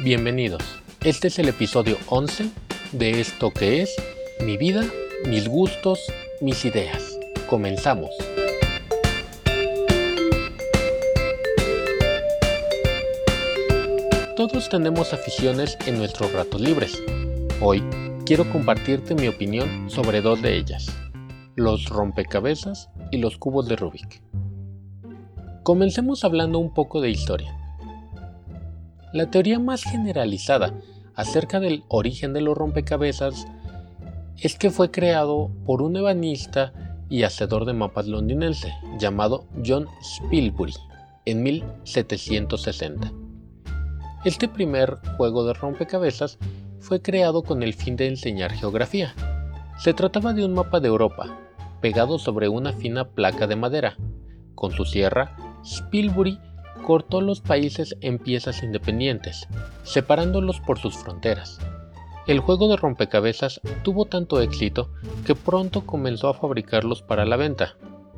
Bienvenidos. Este es el episodio 11 de esto que es mi vida, mis gustos, mis ideas. Comenzamos. Todos tenemos aficiones en nuestros ratos libres. Hoy quiero compartirte mi opinión sobre dos de ellas, los rompecabezas y los cubos de Rubik. Comencemos hablando un poco de historia. La teoría más generalizada acerca del origen de los rompecabezas es que fue creado por un ebanista y hacedor de mapas londinense llamado John Spilsbury en 1760. Este primer juego de rompecabezas fue creado con el fin de enseñar geografía. Se trataba de un mapa de Europa, pegado sobre una fina placa de madera. Con su sierra Spilbury cortó los países en piezas independientes, separándolos por sus fronteras. El juego de rompecabezas tuvo tanto éxito que pronto comenzó a fabricarlos para la venta,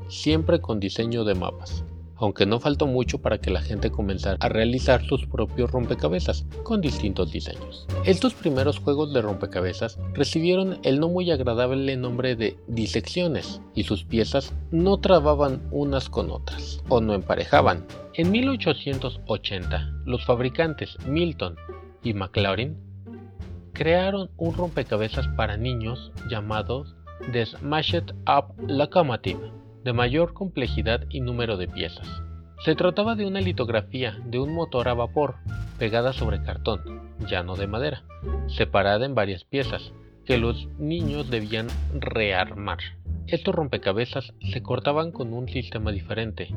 siempre con diseño de mapas aunque no faltó mucho para que la gente comenzara a realizar sus propios rompecabezas con distintos diseños. Estos primeros juegos de rompecabezas recibieron el no muy agradable nombre de disecciones y sus piezas no trababan unas con otras o no emparejaban. En 1880, los fabricantes Milton y McLaurin crearon un rompecabezas para niños llamado The Smashed Up Locomotive de mayor complejidad y número de piezas. Se trataba de una litografía de un motor a vapor pegada sobre cartón, ya no de madera, separada en varias piezas, que los niños debían rearmar. Estos rompecabezas se cortaban con un sistema diferente,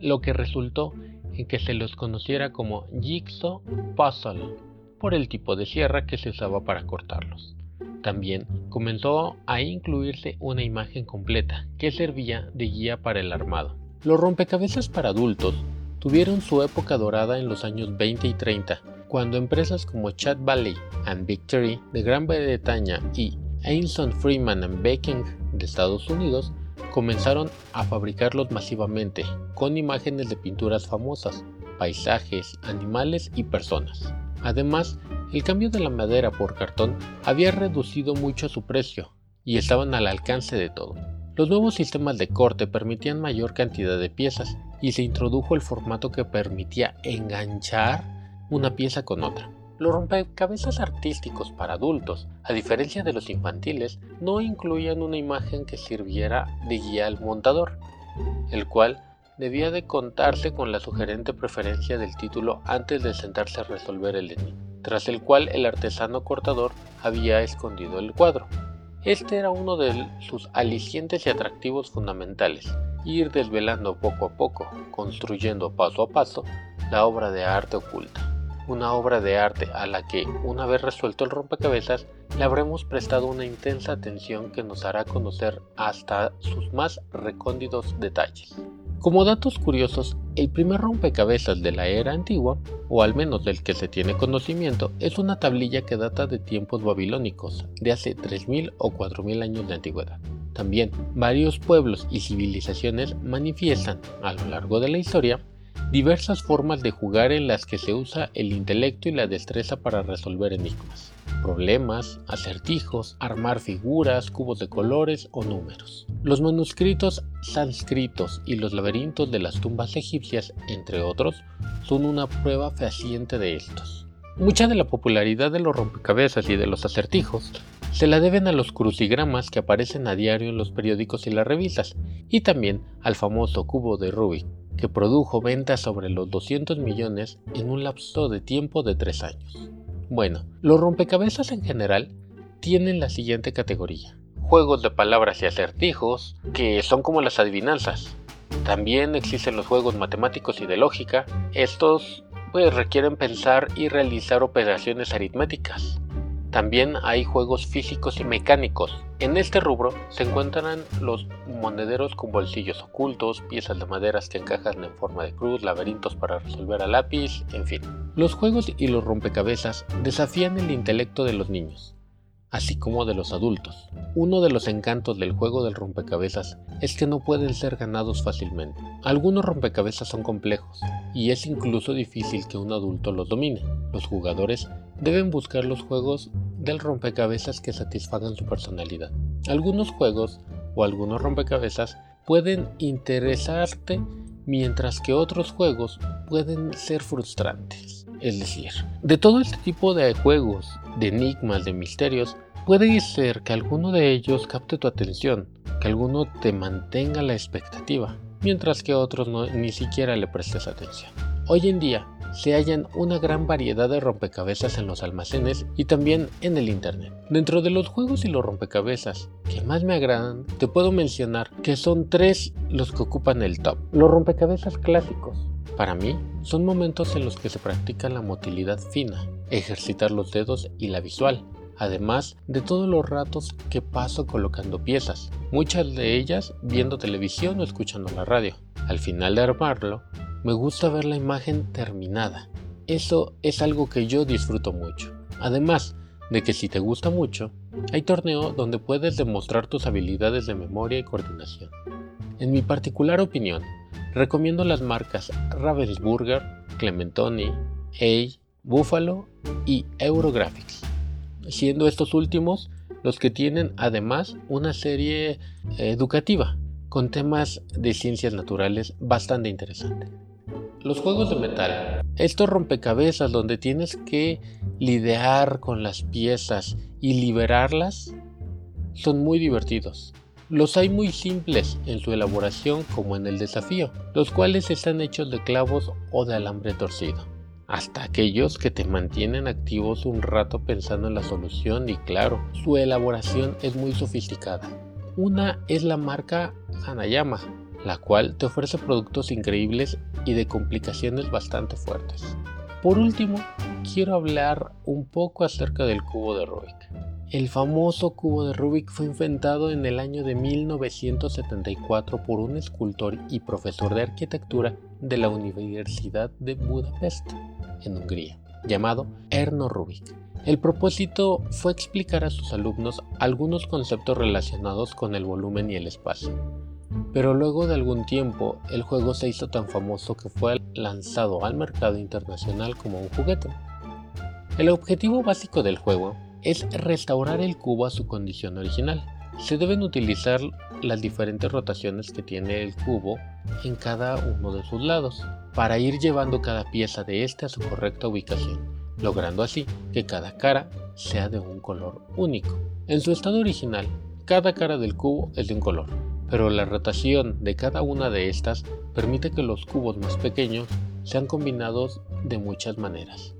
lo que resultó en que se los conociera como Jigsaw Puzzle, por el tipo de sierra que se usaba para cortarlos. También comenzó a incluirse una imagen completa que servía de guía para el armado. Los rompecabezas para adultos tuvieron su época dorada en los años 20 y 30, cuando empresas como Chat Valley and Victory de Gran Bretaña y Ainson Freeman and Baking de Estados Unidos comenzaron a fabricarlos masivamente, con imágenes de pinturas famosas, paisajes, animales y personas. Además, el cambio de la madera por cartón había reducido mucho su precio y estaban al alcance de todo. Los nuevos sistemas de corte permitían mayor cantidad de piezas y se introdujo el formato que permitía enganchar una pieza con otra. Los rompecabezas artísticos para adultos, a diferencia de los infantiles, no incluían una imagen que sirviera de guía al montador, el cual debía de contarse con la sugerente preferencia del título antes de sentarse a resolver el enigma tras el cual el artesano cortador había escondido el cuadro. Este era uno de sus alicientes y atractivos fundamentales, ir desvelando poco a poco, construyendo paso a paso, la obra de arte oculta. Una obra de arte a la que, una vez resuelto el rompecabezas, le habremos prestado una intensa atención que nos hará conocer hasta sus más recónditos detalles. Como datos curiosos, el primer rompecabezas de la era antigua, o al menos del que se tiene conocimiento, es una tablilla que data de tiempos babilónicos, de hace 3.000 o 4.000 años de antigüedad. También, varios pueblos y civilizaciones manifiestan, a lo largo de la historia, diversas formas de jugar en las que se usa el intelecto y la destreza para resolver enigmas problemas, acertijos, armar figuras, cubos de colores o números. Los manuscritos sánscritos y los laberintos de las tumbas egipcias, entre otros, son una prueba fehaciente de estos. Mucha de la popularidad de los rompecabezas y de los acertijos se la deben a los crucigramas que aparecen a diario en los periódicos y las revistas, y también al famoso cubo de Rubik, que produjo ventas sobre los 200 millones en un lapso de tiempo de 3 años. Bueno, los rompecabezas en general tienen la siguiente categoría. Juegos de palabras y acertijos, que son como las adivinanzas. También existen los juegos matemáticos y de lógica. Estos pues, requieren pensar y realizar operaciones aritméticas. También hay juegos físicos y mecánicos. En este rubro se encuentran los monederos con bolsillos ocultos, piezas de maderas que encajan en forma de cruz, laberintos para resolver a lápiz, en fin. Los juegos y los rompecabezas desafían el intelecto de los niños, así como de los adultos. Uno de los encantos del juego del rompecabezas es que no pueden ser ganados fácilmente. Algunos rompecabezas son complejos y es incluso difícil que un adulto los domine. Los jugadores deben buscar los juegos del rompecabezas que satisfagan su personalidad. Algunos juegos o algunos rompecabezas pueden interesarte mientras que otros juegos pueden ser frustrantes. Es decir, de todo este tipo de juegos, de enigmas, de misterios, puede ser que alguno de ellos capte tu atención, que alguno te mantenga la expectativa, mientras que otros no, ni siquiera le prestes atención. Hoy en día, se hallan una gran variedad de rompecabezas en los almacenes y también en el internet. Dentro de los juegos y los rompecabezas que más me agradan, te puedo mencionar que son tres los que ocupan el top. Los rompecabezas clásicos. Para mí, son momentos en los que se practica la motilidad fina, ejercitar los dedos y la visual, además de todos los ratos que paso colocando piezas, muchas de ellas viendo televisión o escuchando la radio. Al final de armarlo, me gusta ver la imagen terminada. Eso es algo que yo disfruto mucho. Además de que si te gusta mucho, hay torneo donde puedes demostrar tus habilidades de memoria y coordinación. En mi particular opinión, recomiendo las marcas Ravensburger, Clementoni, A, Buffalo y Eurographics, siendo estos últimos los que tienen además una serie educativa con temas de ciencias naturales bastante interesante. Los juegos de metal. Estos rompecabezas donde tienes que lidiar con las piezas y liberarlas son muy divertidos. Los hay muy simples en su elaboración como en el desafío, los cuales están hechos de clavos o de alambre torcido. Hasta aquellos que te mantienen activos un rato pensando en la solución y claro, su elaboración es muy sofisticada. Una es la marca Hanayama, la cual te ofrece productos increíbles y de complicaciones bastante fuertes. Por último, quiero hablar un poco acerca del cubo de Rubik. El famoso cubo de Rubik fue inventado en el año de 1974 por un escultor y profesor de arquitectura de la Universidad de Budapest, en Hungría, llamado Erno Rubik. El propósito fue explicar a sus alumnos algunos conceptos relacionados con el volumen y el espacio, pero luego de algún tiempo el juego se hizo tan famoso que fue lanzado al mercado internacional como un juguete. El objetivo básico del juego es restaurar el cubo a su condición original. Se deben utilizar las diferentes rotaciones que tiene el cubo en cada uno de sus lados para ir llevando cada pieza de este a su correcta ubicación, logrando así que cada cara sea de un color único. En su estado original, cada cara del cubo es de un color, pero la rotación de cada una de estas permite que los cubos más pequeños sean combinados de muchas maneras.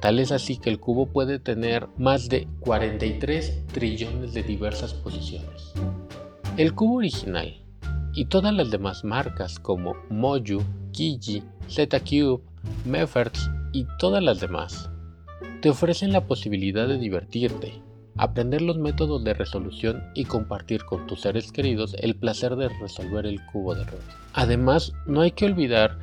Tal es así que el cubo puede tener más de 43 trillones de diversas posiciones. El cubo original y todas las demás marcas como Moju, Kiji, Z-Cube, Mefferts y todas las demás te ofrecen la posibilidad de divertirte, aprender los métodos de resolución y compartir con tus seres queridos el placer de resolver el cubo de Rubik. Además, no hay que olvidar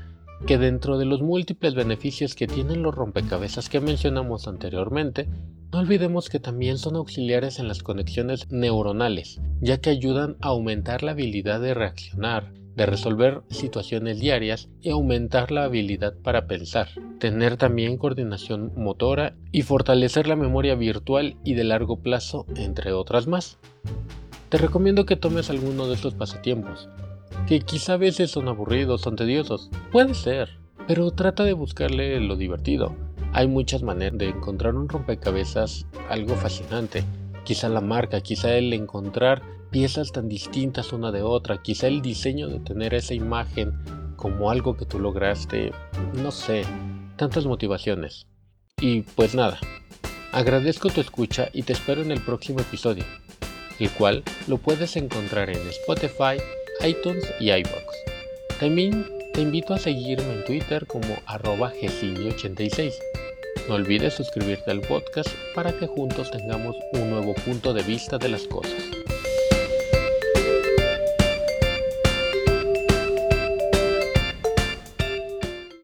que dentro de los múltiples beneficios que tienen los rompecabezas que mencionamos anteriormente, no olvidemos que también son auxiliares en las conexiones neuronales, ya que ayudan a aumentar la habilidad de reaccionar, de resolver situaciones diarias y aumentar la habilidad para pensar, tener también coordinación motora y fortalecer la memoria virtual y de largo plazo, entre otras más. Te recomiendo que tomes alguno de estos pasatiempos, que quizá a veces son aburridos, son tediosos, puede ser, pero trata de buscarle lo divertido. Hay muchas maneras de encontrar un rompecabezas algo fascinante, quizá la marca, quizá el encontrar piezas tan distintas una de otra, quizá el diseño de tener esa imagen como algo que tú lograste, no sé, tantas motivaciones. Y pues nada, agradezco tu escucha y te espero en el próximo episodio, el cual lo puedes encontrar en Spotify, iTunes y iBox. También te invito a seguirme en Twitter como arroba 86 No olvides suscribirte al podcast para que juntos tengamos un nuevo punto de vista de las cosas.